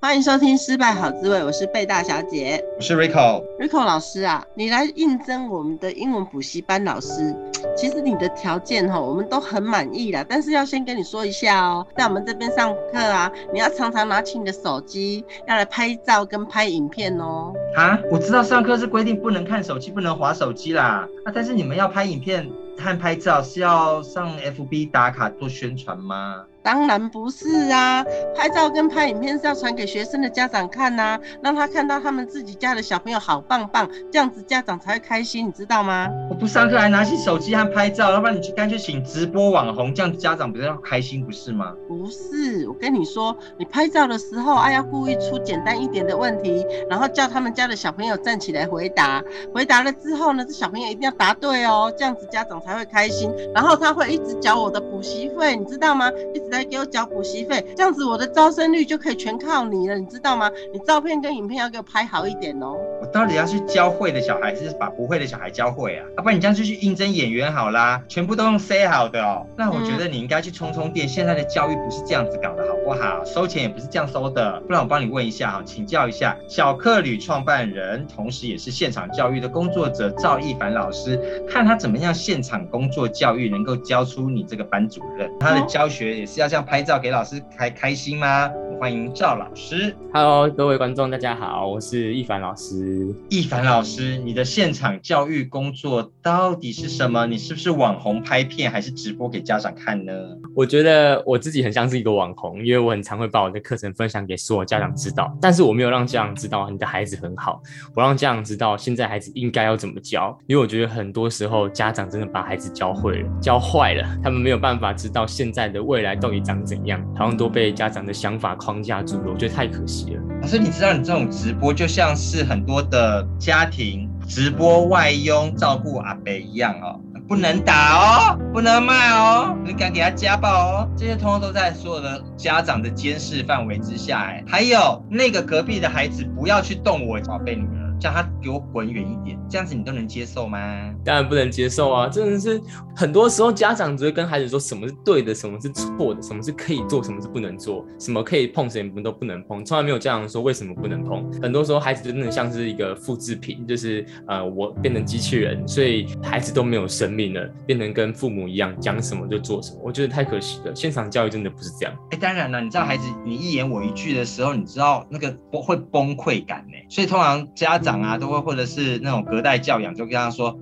欢迎收听《失败好滋味》，我是贝大小姐，我是 Rico。Rico 老师啊，你来应征我们的英文补习班老师，其实你的条件哈，我们都很满意啦。但是要先跟你说一下哦，在我们这边上课啊，你要常常拿起你的手机，要来拍照跟拍影片哦。啊，我知道上课是规定不能看手机，不能划手机啦。啊，但是你们要拍影片和拍照是要上 FB 打卡做宣传吗？当然不是啊，拍照跟拍影片是要传给学生的家长看呐、啊，让他看到他们自己家的小朋友好棒棒，这样子家长才会开心，你知道吗？我不上课还拿起手机和拍照，要不然你去干脆请直播网红，这样子家长比较开心，不是吗？不是，我跟你说，你拍照的时候啊，要故意出简单一点的问题，然后叫他们家的小朋友站起来回答，回答了之后呢，这小朋友一定要答对哦，这样子家长才会开心，然后他会一直缴我的补习费，你知道吗？一直在。给我交补习费，这样子我的招生率就可以全靠你了，你知道吗？你照片跟影片要给我拍好一点哦。我到底要去教会的小孩，还是把不会的小孩教会啊？要不然你这样就去应征演员好啦，全部都用 say 好的哦。那我觉得你应该去充充电。现在的教育不是这样子搞的，好不好？收钱也不是这样收的。不然我帮你问一下哈，请教一下小客旅创办人，同时也是现场教育的工作者赵一凡老师，看他怎么样现场工作教育能够教出你这个班主任。他的教学也是要。这样拍照给老师开开心吗？欢迎赵老师。Hello，各位观众，大家好，我是易凡老师。易凡老师，你的现场教育工作到底是什么？你是不是网红拍片，还是直播给家长看呢？我觉得我自己很像是一个网红，因为我很常会把我的课程分享给所有家长知道。但是我没有让家长知道你的孩子很好，我让家长知道现在孩子应该要怎么教。因为我觉得很多时候家长真的把孩子教会了，教坏了，他们没有办法知道现在的未来到底长怎样，好像都被家长的想法框架住了，我觉得太可惜了。老师，你知道你这种直播就像是很多的家庭直播外佣照顾阿北一样哦，不能打哦，不能骂哦，你敢给他家暴哦，这些通通都在所有的家长的监视范围之下。哎，还有那个隔壁的孩子不要去动我宝贝女儿。叫他给我滚远一点，这样子你都能接受吗？当然不能接受啊！真的是很多时候家长只会跟孩子说什么是对的，什么是错的，什么是可以做，什么是不能做，什么可以碰，什么都不能碰，从来没有家长说为什么不能碰。很多时候孩子真的像是一个复制品，就是呃我变成机器人，所以孩子都没有生命了，变成跟父母一样讲什么就做什么。我觉得太可惜了，现场教育真的不是这样。哎，当然了，你知道孩子你一言我一句的时候，你知道那个不会崩溃感呢？所以通常家长。长啊，都会或者是那种隔代教养，就跟他说，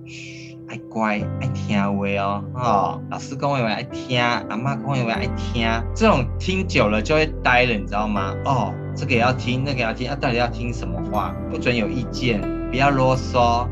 爱乖爱听话哦，哦，老师跟我话爱听，阿妈跟我话爱听，这种听久了就会呆了，你知道吗？哦，这个也要听，那个也要听，啊，到底要听什么话？不准有意见，不要啰嗦。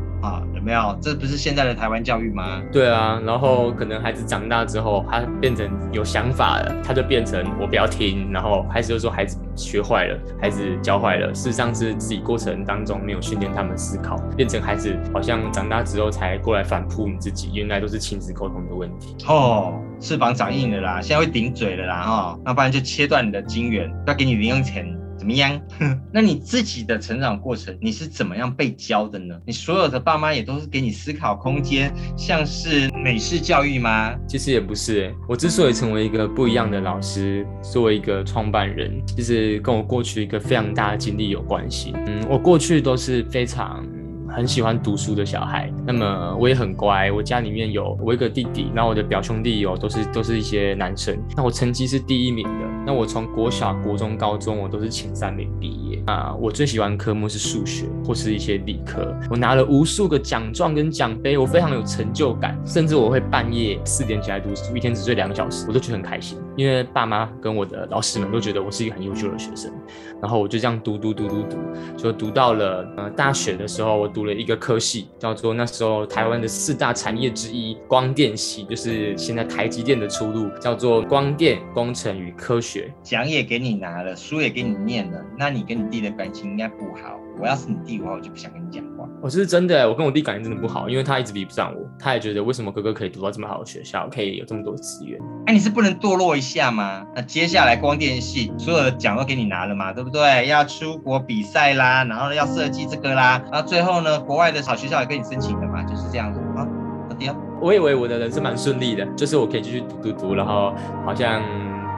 没有？这不是现在的台湾教育吗？对啊，然后可能孩子长大之后，他变成有想法了，他就变成我不要听，然后孩子就说孩子学坏了，孩子教坏了。事实上是自己过程当中没有训练他们思考，变成孩子好像长大之后才过来反扑你自己，原来都是亲子沟通的问题。哦，翅膀长硬了啦，现在会顶嘴了啦，哈、哦，那不然就切断你的金源，要给你零用钱。怎么样？那你自己的成长过程，你是怎么样被教的呢？你所有的爸妈也都是给你思考空间，像是美式教育吗？其实也不是。我之所以成为一个不一样的老师，作为一个创办人，其实跟我过去一个非常大的经历有关系。嗯，我过去都是非常。很喜欢读书的小孩，那么我也很乖。我家里面有我一个弟弟，然后我的表兄弟有都是都是一些男生。那我成绩是第一名的。那我从国小、国中、高中我都是前三名毕业啊。我最喜欢科目是数学或是一些理科。我拿了无数个奖状跟奖杯，我非常有成就感。甚至我会半夜四点起来读书，一天只睡两个小时，我都觉得很开心。因为爸妈跟我的老师们都觉得我是一个很优秀的学生。然后我就这样读读读读读，就读到了呃大学的时候，我读。了一个科系，叫做那时候台湾的四大产业之一光电系，就是现在台积电的出路，叫做光电工程与科学。奖也给你拿了，书也给你念了，那你跟你弟的感情应该不好。我要是你弟的话，我就不想跟你讲我是真的，我跟我弟感情真的不好，因为他一直比不上我，他也觉得为什么哥哥可以读到这么好的学校，可以有这么多资源。哎，你是不能堕落一下吗？那接下来光电系所有的奖都给你拿了嘛，对不对？要出国比赛啦，然后要设计这个啦，然后最后呢，国外的好学校也跟你申请的嘛，就是这样子啊。好的，我以为我的人生蛮顺利的，就是我可以继续读读读，然后好像。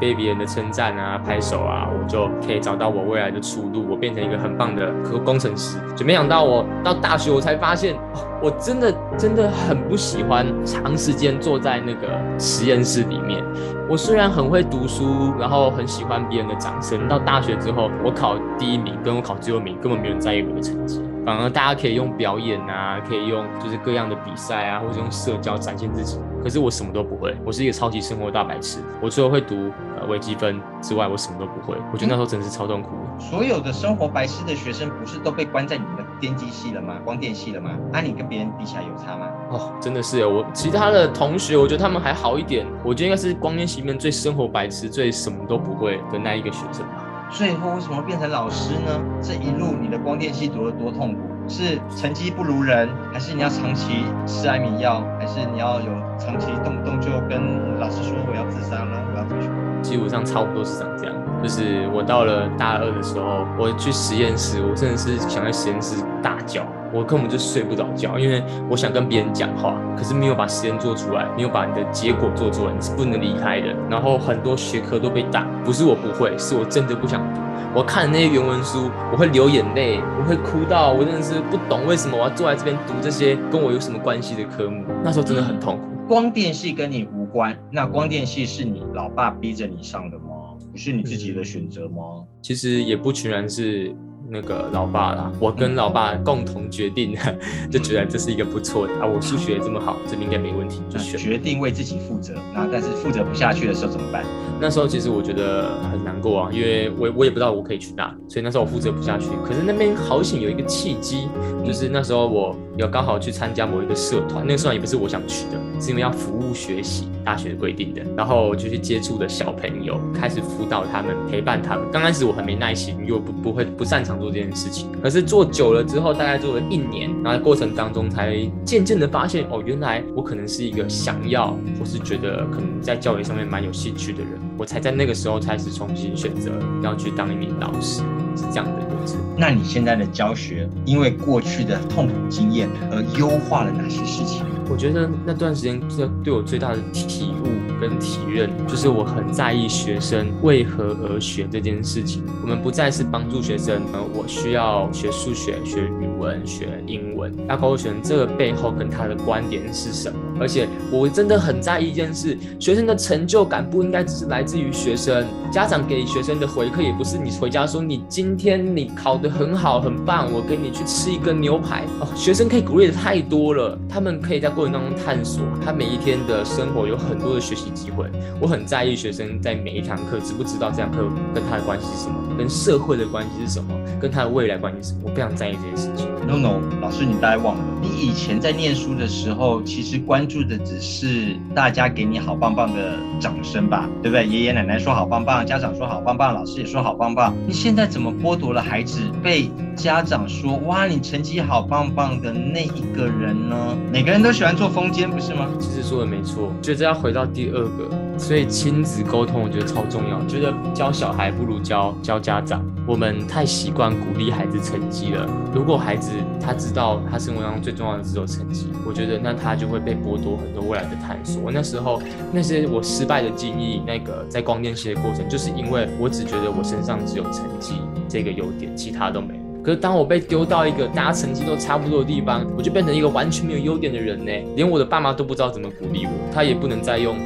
被别人的称赞啊，拍手啊，我就可以找到我未来的出路。我变成一个很棒的工程师。就没想到我到大学，我才发现，我真的真的很不喜欢长时间坐在那个实验室里面。我虽然很会读书，然后很喜欢别人的掌声。到大学之后，我考第一名，跟我考最后名，根本没有人在意我的成绩。反而大家可以用表演啊，可以用就是各样的比赛啊，或者用社交展现自己。可是我什么都不会，我是一个超级生活大白痴。我除了会读呃微积分之外，我什么都不会。我觉得那时候真的是超痛苦。所有的生活白痴的学生，不是都被关在你们的电机系了吗？光电系了吗？那、啊、你跟别人比起来有差吗？哦，真的是我其他的同学，我觉得他们还好一点。我觉得应该是光电系里面最生活白痴、最什么都不会的那一个学生吧。最后为什么变成老师呢？这一路你的光电系读得多痛苦？是成绩不如人，还是你要长期吃安眠药，还是你要有长期动不动就跟老师说我要自杀了，我要退学？基本上差不多是长这样。就是我到了大二的时候，我去实验室，我真的是想在实验室大叫，我根本就睡不着觉，因为我想跟别人讲话，可是没有把实验做出来，没有把你的结果做出来，你是不能离开的。然后很多学科都被打，不是我不会，是我真的不想读。我看那些原文书，我会流眼泪，我会哭到我真的是不懂为什么我要坐在这边读这些跟我有什么关系的科目。那时候真的很痛苦。光电系跟你无关，那光电系是你老爸逼着你上的吗？不是你自己的选择吗？其实也不全然是。那个老爸啦，我跟老爸共同决定的，就觉得这是一个不错的啊。我数学这么好，这应该没问题，就选。决定为自己负责，那但是负责不下去的时候怎么办？那时候其实我觉得很难过啊，因为我我也不知道我可以去哪，所以那时候我负责不下去。可是那边好险有一个契机，就是那时候我有刚好去参加某一个社团，那个社团也不是我想去的，是因为要服务学习，大学规定的。然后就去接触的小朋友，开始辅导他们，陪伴他们。刚开始我很没耐心，又不不会不擅长。做这件事情，可是做久了之后，大概做了一年，然后过程当中才渐渐的发现，哦，原来我可能是一个想要，或是觉得可能在教育上面蛮有兴趣的人，我才在那个时候开始重新选择要去当一名老师，是这样的过程。那你现在的教学，因为过去的痛苦经验而优化了哪些事情？我觉得那段时间这对我最大的体悟跟体认，就是我很在意学生为何而学这件事情。我们不再是帮助学生，呃，我需要学数学、学语文、学英文，要告诉学生这个背后跟他的观点是什么。而且我真的很在意一件事，学生的成就感不应该只是来自于学生，家长给学生的回馈也不是你回家说你今天你考得很好很棒，我跟你去吃一个牛排哦。学生可以鼓励的太多了，他们可以在。过程当中探索，他每一天的生活有很多的学习机会。我很在意学生在每一堂课知不知道这堂课跟他的关系是什么，跟社会的关系是什么，跟他的未来关系是什么。我非常在意这件事情。No No，老师你大概忘了，你以前在念书的时候，其实关注的只是大家给你好棒棒的掌声吧，对不对？爷爷奶奶说好棒棒，家长说好棒棒，老师也说好棒棒。你现在怎么剥夺了孩子被家长说哇你成绩好棒棒的那一个人呢？每个人都喜欢。做风间不是吗？其实说的没错，觉得要回到第二个，所以亲子沟通我觉得超重要。觉得教小孩不如教教家长，我们太习惯鼓励孩子成绩了。如果孩子他知道他生活当中最重要的只有成绩，我觉得那他就会被剥夺很多未来的探索。那时候那些我失败的经历，那个在光电系的过程，就是因为我只觉得我身上只有成绩这个优点，其他都没。可是当我被丢到一个大家成绩都差不多的地方，我就变成一个完全没有优点的人呢。连我的爸妈都不知道怎么鼓励我，他也不能再用。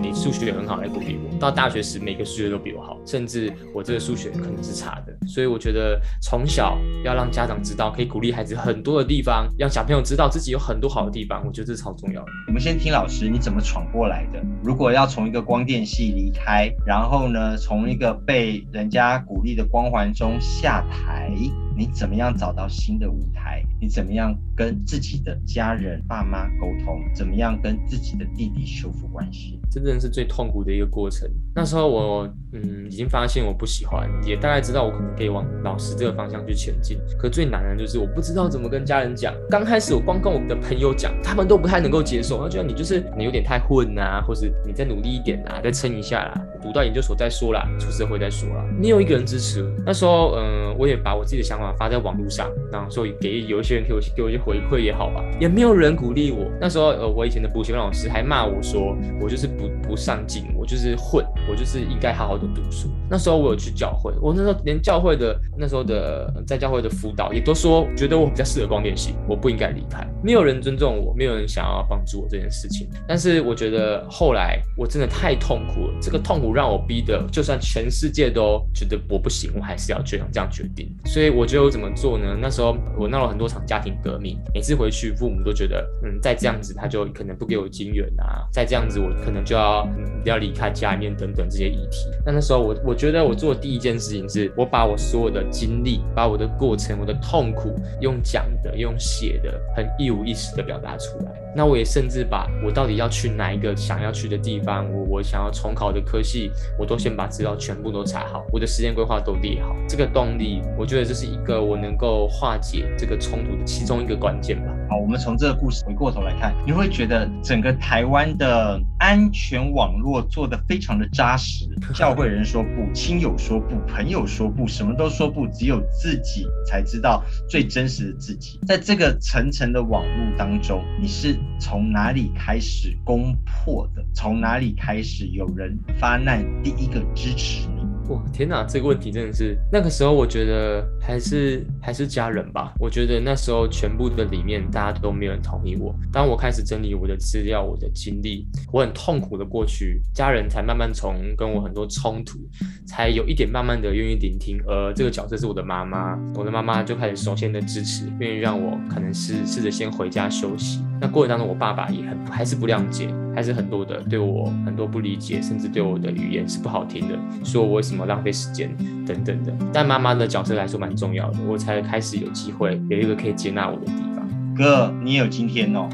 你数学很好来鼓励我，到大学时每个数学都比我好，甚至我这个数学可能是差的。所以我觉得从小要让家长知道，可以鼓励孩子很多的地方，让小朋友知道自己有很多好的地方，我觉得这是超重要的。我们先听老师你怎么闯过来的？如果要从一个光电系离开，然后呢，从一个被人家鼓励的光环中下台，你怎么样找到新的舞台？你怎么样跟自己的家人、爸妈沟通？怎么样跟自己的弟弟修复关系？真正是最痛苦的一个过程。那时候我嗯已经发现我不喜欢，也大概知道我可能可以往老师这个方向去前进。可最难的就是我不知道怎么跟家人讲。刚开始我光跟我的朋友讲，他们都不太能够接受，他觉得你就是你有点太混啊，或是你再努力一点啊，再撑一下啦，读到研究所再说啦，出社会再说啦。没有一个人支持，那时候嗯我也把我自己的想法发在网络上，然后所以给有一些人给我给我一些回馈也好吧，也没有人鼓励我。那时候呃我以前的补习班老师还骂我说我就是不不上进，我就是混，我就是应该好好的读书。那时候我有去教会，我那时候连教会的那时候的在教会的辅导也都说觉得我比较适合光电系，我不应该离开。没有人尊重我，没有人想要帮助我这件事情。但是我觉得后来我真的太痛苦了，这个痛苦让我逼得，就算全世界都觉得我不行，我还是要这样这样决定。所以我觉得我怎么做呢？那时候我闹了很多场家庭革命，每次回去父母都觉得，嗯，再这样子他就可能不给我金援啊，再这样子我可能就要、要离开家里面等等这些议题。那那时候我我觉得我做第一件事情是我把我所有的经历，把我的过程、我的痛苦用讲的、用写的，很一五一十的表达出来。那我也甚至把我到底要去哪一个想要去的地方，我我想要重考的科系，我都先把资料全部都查好，我的时间规划都列好。这个动力，我觉得这是一个我能够化解这个冲突的其中一个关键吧。好，我们从这个故事回过头来看，你会觉得整个台湾的安全网络做得非常的扎实。教会人说不，亲友说不，朋友说不，什么都说不，只有自己才知道最真实的自己。在这个层层的网络当中，你是从哪里开始攻破的？从哪里开始有人发难，第一个支持你？哇，天哪，这个问题真的是那个时候，我觉得还是还是家人吧。我觉得那时候全部的里面，大家都没有人同意我。当我开始整理我的资料、我的经历，我很痛苦的过去，家人才慢慢从跟我很多冲突，才有一点慢慢的愿意聆听。而这个角色是我的妈妈，我的妈妈就开始首先的支持，愿意让我可能是试着先回家休息。那过程当中，我爸爸也很还是不谅解，还是很多的对我很多不理解，甚至对我的语言是不好听的，说我为什么让费时间等等的。但妈妈的角色来说蛮重要的，我才开始有机会有一个可以接纳我的地方。哥，你也有今天哦，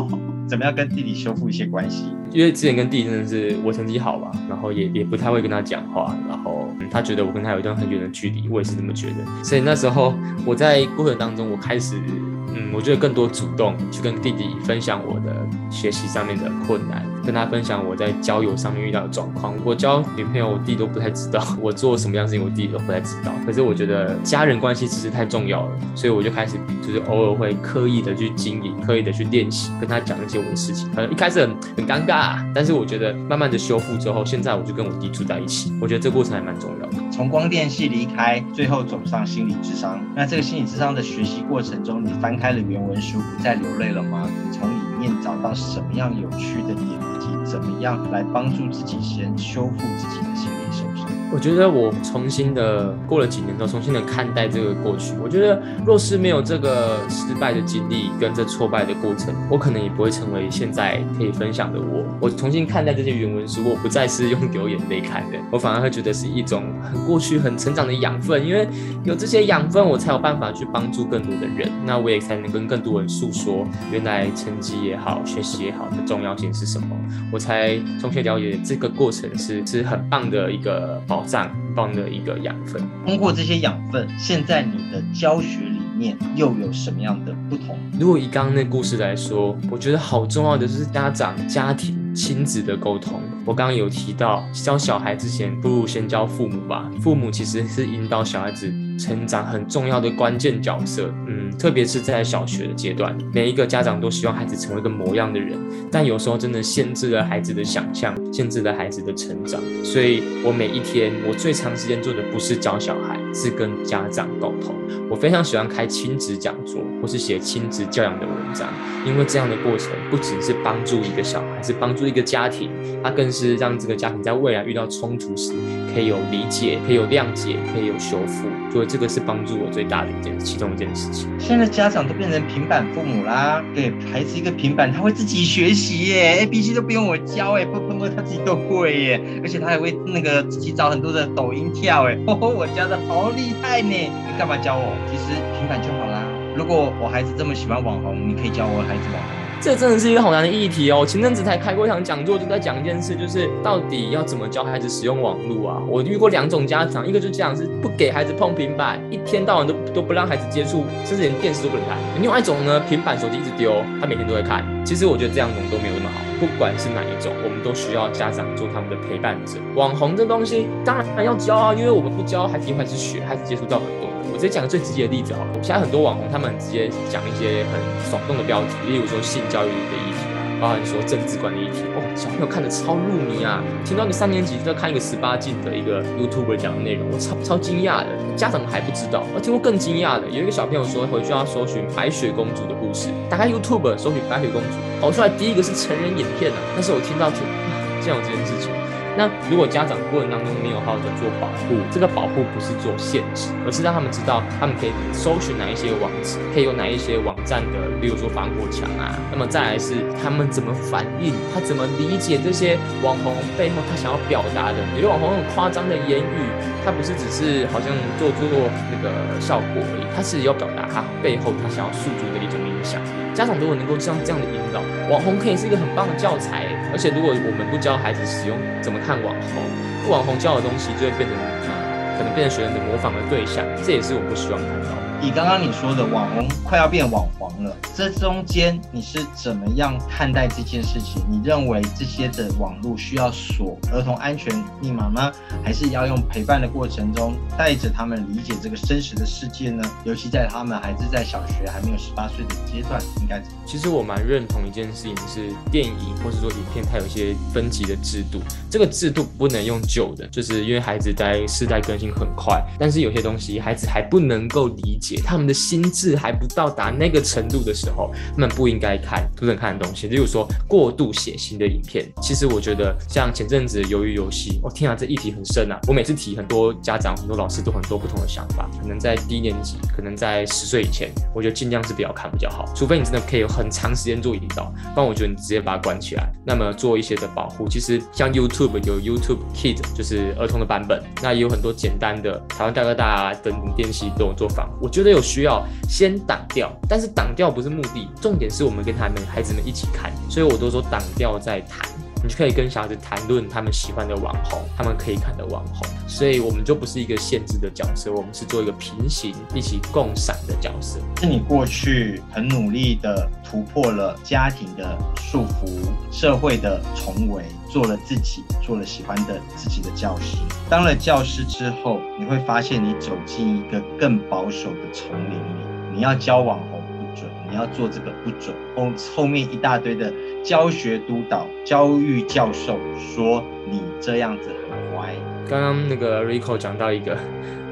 怎么样跟弟弟修复一些关系？因为之前跟弟弟真的是我成绩好吧，然后也也不太会跟他讲话，然后、嗯、他觉得我跟他有一段很远的距离，我也是这么觉得。所以那时候我在过程当中，我开始。嗯，我觉得更多主动去跟弟弟分享我的学习上面的困难，跟他分享我在交友上面遇到的状况。我交女朋友，我弟都不太知道；我做什么样事情，我弟都不太知道。可是我觉得家人关系其实太重要了，所以我就开始就是偶尔会刻意的去经营，刻意的去练习，跟他讲一些我的事情。可能一开始很很尴尬，但是我觉得慢慢的修复之后，现在我就跟我弟住在一起。我觉得这过程还蛮重要的。从光电系离开，最后走上心理智商。那这个心理智商的学习过程中，你翻开了原文书，不再流泪了吗？你从里面找到什么样有趣的点，以及怎么样来帮助自己先修复自己的心灵？我觉得我重新的过了几年之后，重新的看待这个过去。我觉得若是没有这个失败的经历跟这挫败的过程，我可能也不会成为现在可以分享的我。我重新看待这些原文书，我不再是用流眼泪看的，我反而会觉得是一种很过去很成长的养分。因为有这些养分，我才有办法去帮助更多的人，那我也才能跟更多人诉说，原来成绩也好，学习也好的重要性是什么。我才重新了解这个过程是是很棒的一个绽放的一个养分。通过这些养分，现在你的教学理念又有什么样的不同？如果以刚刚那故事来说，我觉得好重要的就是家长、家庭、亲子的沟通。我刚刚有提到，教小孩之前，不如先教父母吧。父母其实是引导小孩子成长很重要的关键角色。嗯，特别是在小学的阶段，每一个家长都希望孩子成为一个模样的人，但有时候真的限制了孩子的想象，限制了孩子的成长。所以我每一天，我最长时间做的不是教小孩，是跟家长沟通。我非常喜欢开亲子讲座，或是写亲子教养的文章，因为这样的过程不只是帮助一个小孩，是帮助一个家庭，它更是让这个家庭在未来遇到冲突时，可以有理解，可以有谅解，可以有修复。所以这个是帮助我最大的一件，其中一件事情。现在家长都变成平板父母啦，给孩子一个平板，他会自己学习耶，A B C 都不用我教哎，不不不，他自己都会耶，而且他还会那个自己找很多的抖音跳哎，哦，我教的好厉害呢，你干嘛教我？其实平板就好啦。如果我孩子这么喜欢网红，你可以教我孩子网红。这真的是一个好难的议题哦。前阵子才开过一场讲座，就在讲一件事，就是到底要怎么教孩子使用网络啊？我遇过两种家长，一个就这样是不给孩子碰平板，一天到晚都都不让孩子接触，甚至连电视都不能看。另外一种呢，平板手机一直丢，他每天都会看。其实我觉得这样种都没有那么好。不管是哪一种，我们都需要家长做他们的陪伴者。网红这东西当然要教啊，因为我们不教，孩子一会是学，孩子接触到很多。我直接讲个最直接的例子好了，现在很多网红他们直接讲一些很耸动的标题，例如说性教育的议题啊，包含说政治观的议题，哦，小朋友看得超入迷啊。听到一个三年级就在看一个十八禁的一个 YouTuber 讲的内容，我超超惊讶的，家长还不知道。我听过更惊讶的，有一个小朋友说回去要搜寻白雪公主的故事，打开 YouTube 搜寻白雪公主，跑出来第一个是成人影片啊。但是我听到听，竟然有这件事情。那如果家长过程当中没有好好的做保护，这个保护不是做限制，而是让他们知道他们可以搜寻哪一些网址，可以有哪一些网站的，比如说防火墙啊。那么再来是他们怎么反应，他怎么理解这些网红背后他想要表达的。有些网红很夸张的言语，他不是只是好像做做那个效果而已，他是要表达他背后他想要诉诸的一种影响。家长如果能够像这样的引导，网红可以是一个很棒的教材。而且如果我们不教孩子使用怎么看网红，网红教的东西就会变成可能变成学生的模仿的对象，这也是我不希望看到的。以刚刚你说的网红快要变网黄了，这中间你是怎么样看待这件事情？你认为这些的网络需要锁儿童安全密码吗？还是要用陪伴的过程中带着他们理解这个真实的世界呢？尤其在他们还是在小学还没有十八岁的阶段，应该？其实我蛮认同一件事情是电影或是说影片，它有一些分级的制度，这个制度不能用旧的，就是因为孩子在世代更新很快，但是有些东西孩子还不能够理解。他们的心智还不到达那个程度的时候，他们不应该看不能看的东西。例如说过度血腥的影片，其实我觉得像前阵子鱿鱼游戏，我、天啊，这议题很深啊！我每次提，很多家长、很多老师都很多不同的想法。可能在低年级，可能在十岁以前，我觉得尽量是不要看比较好。除非你真的可以有很长时间做引导，不然我觉得你直接把它关起来，那么做一些的保护。其实像 YouTube 有 YouTube Kid，就是儿童的版本，那也有很多简单的台湾大哥大等等电器都有做法。我觉得有需要先挡掉，但是挡掉不是目的，重点是我们跟他们孩子们一起看，所以我都说挡掉再谈。你就可以跟小孩子谈论他们喜欢的网红，他们可以看的网红，所以我们就不是一个限制的角色，我们是做一个平行、一起共赏的角色。是你过去很努力的突破了家庭的束缚、社会的重围，做了自己，做了喜欢的自己的教师。当了教师之后，你会发现你走进一个更保守的丛林里，你要教网红。你要做这个不准，后后面一大堆的教学督导、教育教授说你这样子很乖。刚刚那个 Rico 讲到一个，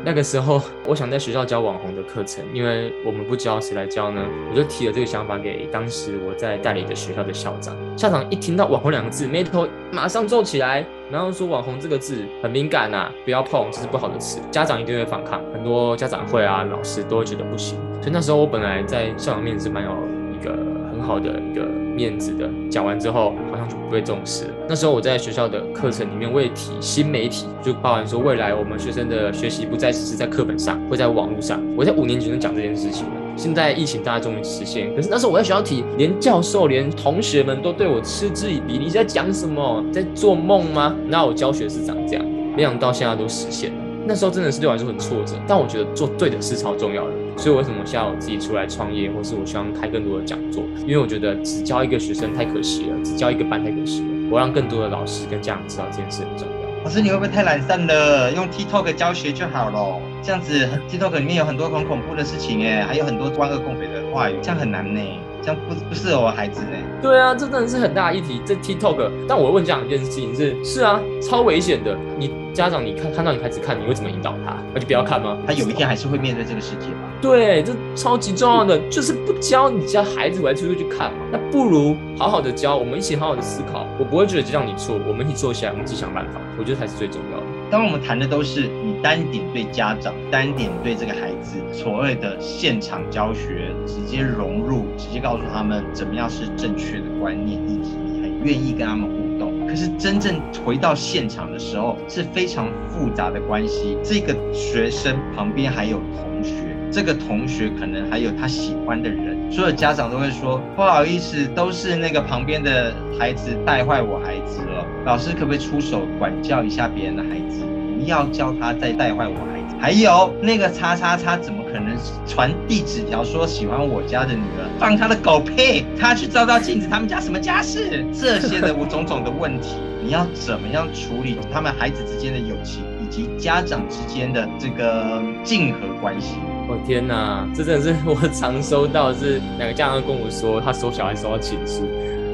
那个时候我想在学校教网红的课程，因为我们不教，谁来教呢？我就提了这个想法给当时我在代理的学校的校长。校长一听到网红两个字，眉头马上皱起来，然后说网红这个字很敏感呐，不要碰，这是不好的词，家长一定会反抗，很多家长会啊、老师都会觉得不行。所以那时候我本来在校长面前是蛮有一个很好的一个面子的，讲完之后好像就不被重视。那时候我在学校的课程里面，我也提新媒体，就包含说未来我们学生的学习不再只是在课本上，会在网络上。我在五年级就讲这件事情了。现在疫情大家终于实现，可是那时候我在学校体，连教授、连同学们都对我嗤之以鼻。你在讲什么？在做梦吗？那我教学是长这样，没想到现在都实现了。那时候真的是对我来说很挫折，但我觉得做对的事超重要的，所以为什么现在我自己出来创业，或是我希望开更多的讲座？因为我觉得只教一个学生太可惜了，只教一个班太可惜了。我让更多的老师跟家长知道这件事很重要。老师，你会不会太懒散了？用 TikTok 教学就好了，这样子 TikTok 里面有很多很恐怖的事情哎，还有很多万恶共匪的话语，这样很难呢。这样不不适合我孩子呢？对啊，这真的是很大的议题。这 TikTok，但我问家长一件事情是：是啊，超危险的。你家长，你看看到你孩子看，你会怎么引导他？那就不要看吗？他有一天还是会面对这个世界吧？对，这超级重要的，就是不教你家孩子，我还出去去看嘛。那不如好好的教，我们一起好好的思考。我不会觉得这样你错，我们一起坐下来，我们一起想办法。我觉得才是最重要的。当我们谈的都是你单点对家长，单点对这个孩子，所谓的现场教学，直接融入，直接告诉他们怎么样是正确的观念，以及你很愿意跟他们互动。可是真正回到现场的时候，是非常复杂的关系。这个学生旁边还有同学。这个同学可能还有他喜欢的人，所有家长都会说不好意思，都是那个旁边的孩子带坏我孩子了，老师可不可以出手管教一下别人的孩子，不要教他再带坏我孩子。还有那个叉叉叉怎么可能传递纸条说喜欢我家的女儿，放他的狗屁，他去照照镜子，他们家什么家事？这些的种种的问题，你要怎么样处理他们孩子之间的友情？以及家长之间的这个竞合关系，哦、天哪，这真的是我 常收到，是两个家长跟我说，他收小孩收到情书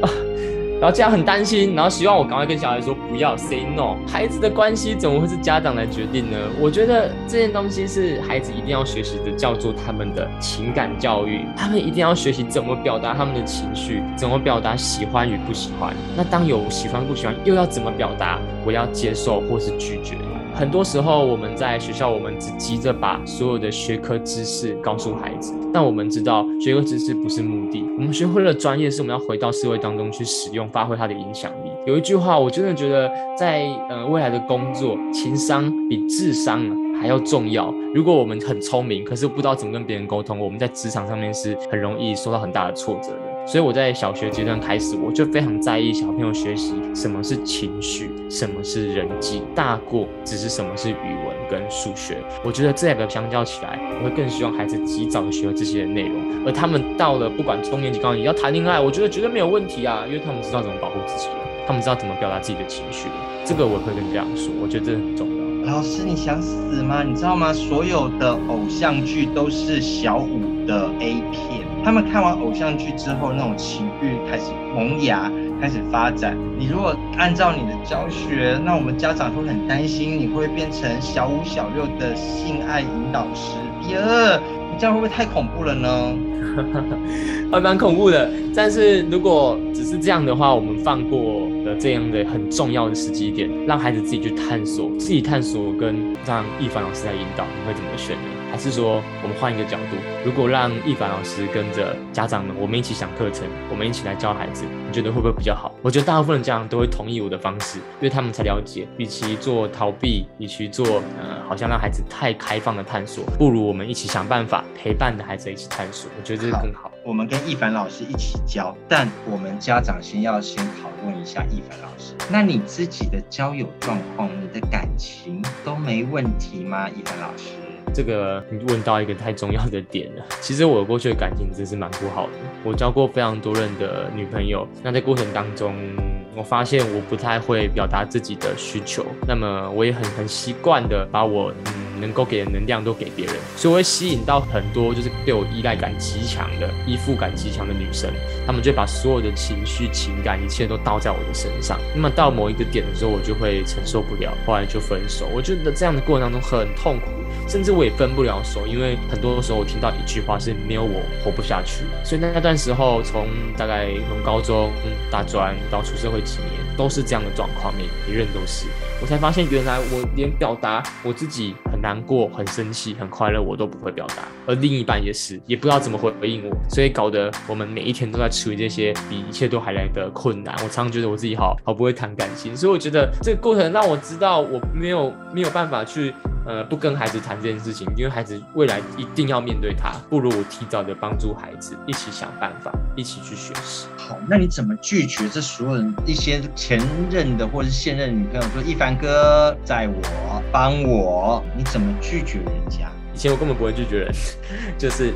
啊，然后家长很担心，然后希望我赶快跟小孩说不要 say no。孩子的关系怎么会是家长来决定呢？我觉得这件东西是孩子一定要学习的，叫做他们的情感教育，他们一定要学习怎么表达他们的情绪，怎么表达喜欢与不喜欢。那当有喜欢不喜欢，又要怎么表达？我要接受或是拒绝。很多时候，我们在学校，我们只急着把所有的学科知识告诉孩子，但我们知道，学科知识不是目的。我们学会了专业，是我们要回到社会当中去使用，发挥它的影响力。有一句话，我真的觉得在，呃未来的工作，情商比智商还要重要。如果我们很聪明，可是不知道怎么跟别人沟通，我们在职场上面是很容易受到很大的挫折的。所以我在小学阶段开始，我就非常在意小朋友学习什么是情绪，什么是人际，大过只是什么是语文跟数学。我觉得这两个相较起来，我会更希望孩子及早的学会这些内容，而他们到了不管中年级、高年级要谈恋爱，我觉得绝对没有问题啊，因为他们知道怎么保护自己，他们知道怎么表达自己的情绪。这个我会跟家长说，我觉得这很重要。老师，你想死吗？你知道吗？所有的偶像剧都是小五的 A 片。他们看完偶像剧之后，那种情欲开始萌芽，开始发展。你如果按照你的教学，那我们家长会很担心，你会变成小五、小六的性爱引导师。耶，你这样会不会太恐怖了呢？还蛮恐怖的。但是如果只是这样的话，我们放过了这样的很重要的时机点，让孩子自己去探索，自己探索跟让易凡老师来引导，你会怎么选呢？还是说，我们换一个角度，如果让易凡老师跟着家长们，我们一起想课程，我们一起来教孩子，你觉得会不会比较好？我觉得大部分的家长都会同意我的方式，因为他们才了解，与其做逃避，与其做呃，好像让孩子太开放的探索，不如我们一起想办法陪伴着孩子一起探索，我觉得这个更好。好，我们跟易凡老师一起教，但我们家长先要先讨论一下易凡老师，那你自己的交友状况，你的感情都没问题吗？易凡老师？这个你问到一个太重要的点了。其实我过去的感情真是蛮不好的，我交过非常多任的女朋友。那在过程当中，我发现我不太会表达自己的需求，那么我也很很习惯的把我嗯能够给的能量都给别人，所以我会吸引到很多就是对我依赖感极强的、依附感极强的女生，她们就把所有的情绪、情感一切都倒在我的身上。那么到某一个点的时候，我就会承受不了，后来就分手。我觉得这样的过程当中很痛苦。甚至我也分不了手，因为很多时候我听到一句话是没有我活不下去。所以那段时候，从大概从高中、大专到出社会几年，都是这样的状况，每一任都是。我才发现，原来我连表达我自己很难过、很生气、很快乐，我都不会表达，而另一半也是，也不知道怎么回回应我，所以搞得我们每一天都在处理这些比一切都还来的困难。我常常觉得我自己好好不会谈感情，所以我觉得这个过程让我知道我没有没有办法去。呃，不跟孩子谈这件事情，因为孩子未来一定要面对他，不如我提早的帮助孩子，一起想办法，一起去学习。好，那你怎么拒绝这所有人一些前任的或者是现任女朋友说，一凡哥在我，帮我，你怎么拒绝人家？以前我根本不会拒绝人，就是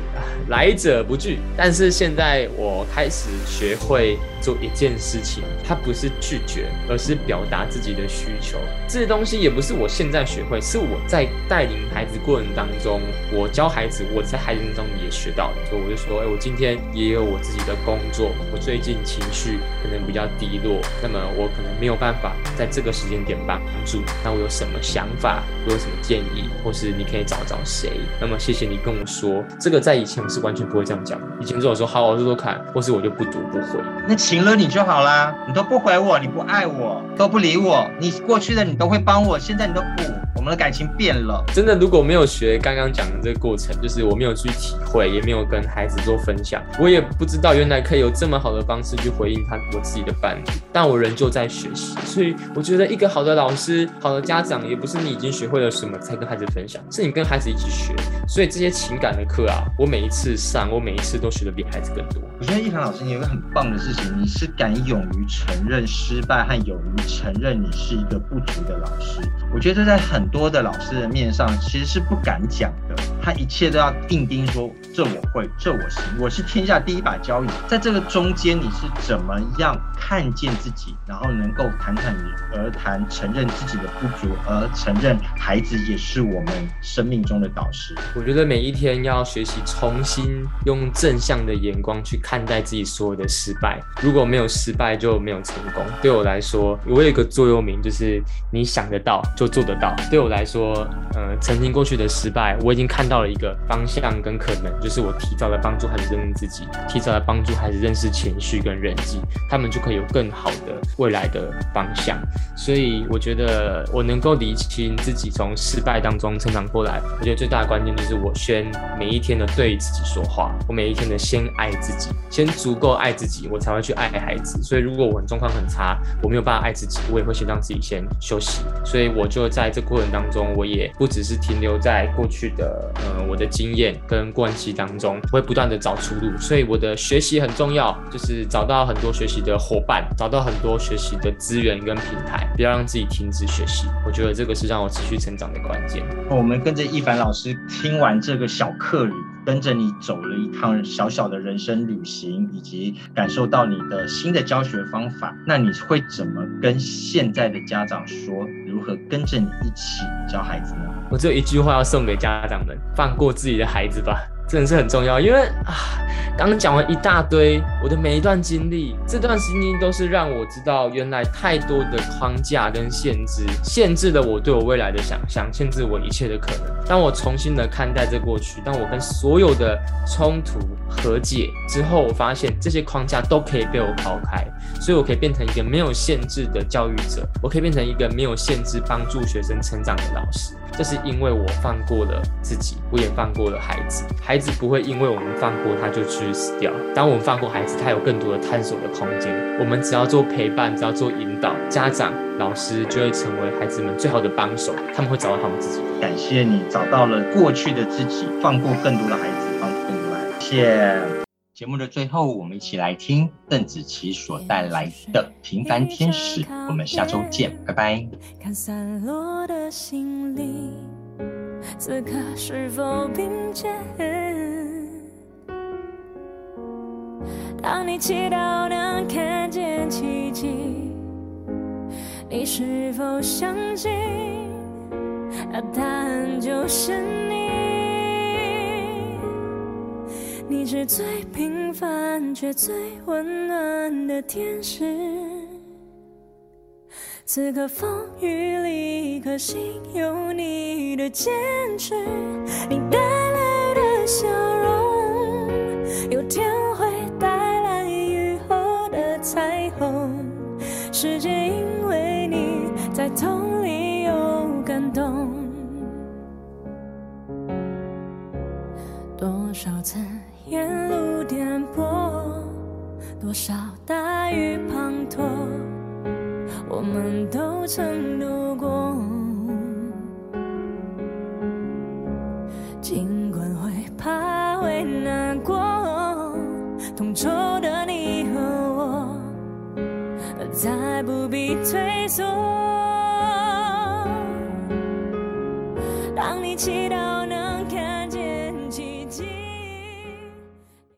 来者不拒。但是现在我开始学会做一件事情，它不是拒绝，而是表达自己的需求。这些东西也不是我现在学会，是我在带领孩子过程当中，我教孩子，我在孩子中也学到的。所以我就说，哎，我今天也有我自己的工作，我最近情绪可能比较低落，那么我可能没有办法在这个时间点帮助。那我有什么想法，我有什么建议，或是你可以找找谁？那么谢谢你跟我说，这个在以前我是完全不会这样讲。以前如果说好，我说说看，或是我就不读不回。那请了你就好啦，你都不回我，你不爱我，都不理我，你过去的你都会帮我，现在你都不。们的感情变了。真的，如果没有学刚刚讲的这个过程，就是我没有去体会，也没有跟孩子做分享，我也不知道原来可以有这么好的方式去回应他我自己的伴侣。但我仍旧在学习，所以我觉得一个好的老师、好的家长，也不是你已经学会了什么才跟孩子分享，是你跟孩子一起学。所以这些情感的课啊，我每一次上，我每一次都学的比孩子更多。我觉得一凡老师，你有一个很棒的事情，你是敢勇于承认失败和勇于承认你是一个不足的老师。我觉得在很多的老师的面上，其实是不敢讲的。他一切都要硬钉说，这我会，这我行，我是天下第一把交椅。在这个中间，你是怎么样看见自己，然后能够侃侃而谈，承认自己的不足，而承认孩子也是我们生命中的导师。我觉得每一天要学习重新用正向的眼光去看待自己所有的失败。如果没有失败，就没有成功。对我来说，我有一个座右铭，就是你想得到就做得到。对我来说，呃，曾经过去的失败，我已经看到到了一个方向跟可能，就是我提早来帮助孩子认识自己，提早来帮助孩子认识情绪跟人际，他们就可以有更好的未来的方向。所以我觉得我能够理清自己从失败当中成长过来，我觉得最大的关键就是我先每一天的对自己说话，我每一天的先爱自己，先足够爱自己，我才会去爱孩子。所以如果我状况很差，我没有办法爱自己，我也会先让自己先休息。所以我就在这过程当中，我也不只是停留在过去的呃我的经验跟关系当中，会不断的找出路。所以我的学习很重要，就是找到很多学习的伙伴，找到很多学习的资源跟平台，不要让自己停止学习。我觉得这个是让我持续成长的关键。我们跟着一凡老师听完这个小课旅。跟着你走了一趟小小的人生旅行，以及感受到你的新的教学方法，那你会怎么跟现在的家长说，如何跟着你一起教孩子呢？我只有一句话要送给家长们：放过自己的孩子吧。真的是很重要，因为啊，刚刚讲完一大堆我的每一段经历，这段经历都是让我知道，原来太多的框架跟限制，限制了我对我未来的想象，限制我一切的可能。当我重新的看待这过去，当我跟所有的冲突和解之后，我发现这些框架都可以被我抛开，所以我可以变成一个没有限制的教育者，我可以变成一个没有限制帮助学生成长的老师。这是因为我放过了自己，我也放过了孩子。孩子不会因为我们放过他就去死掉。当我们放过孩子，他有更多的探索的空间。我们只要做陪伴，只要做引导，家长、老师就会成为孩子们最好的帮手。他们会找到他们自己。感谢你找到了过去的自己，放过更多的孩子，帮助更多孩子。谢谢。节目的最后，我们一起来听邓紫棋所带来的《平凡天使》。我们下周见，拜拜。看散落的心灵，此刻是否并肩？当你祈祷能看见奇迹，你是否相信？那答案就是你。你是最平凡却最温暖的天使，此刻风雨里，一颗心有你的坚持，你带来的笑容，有天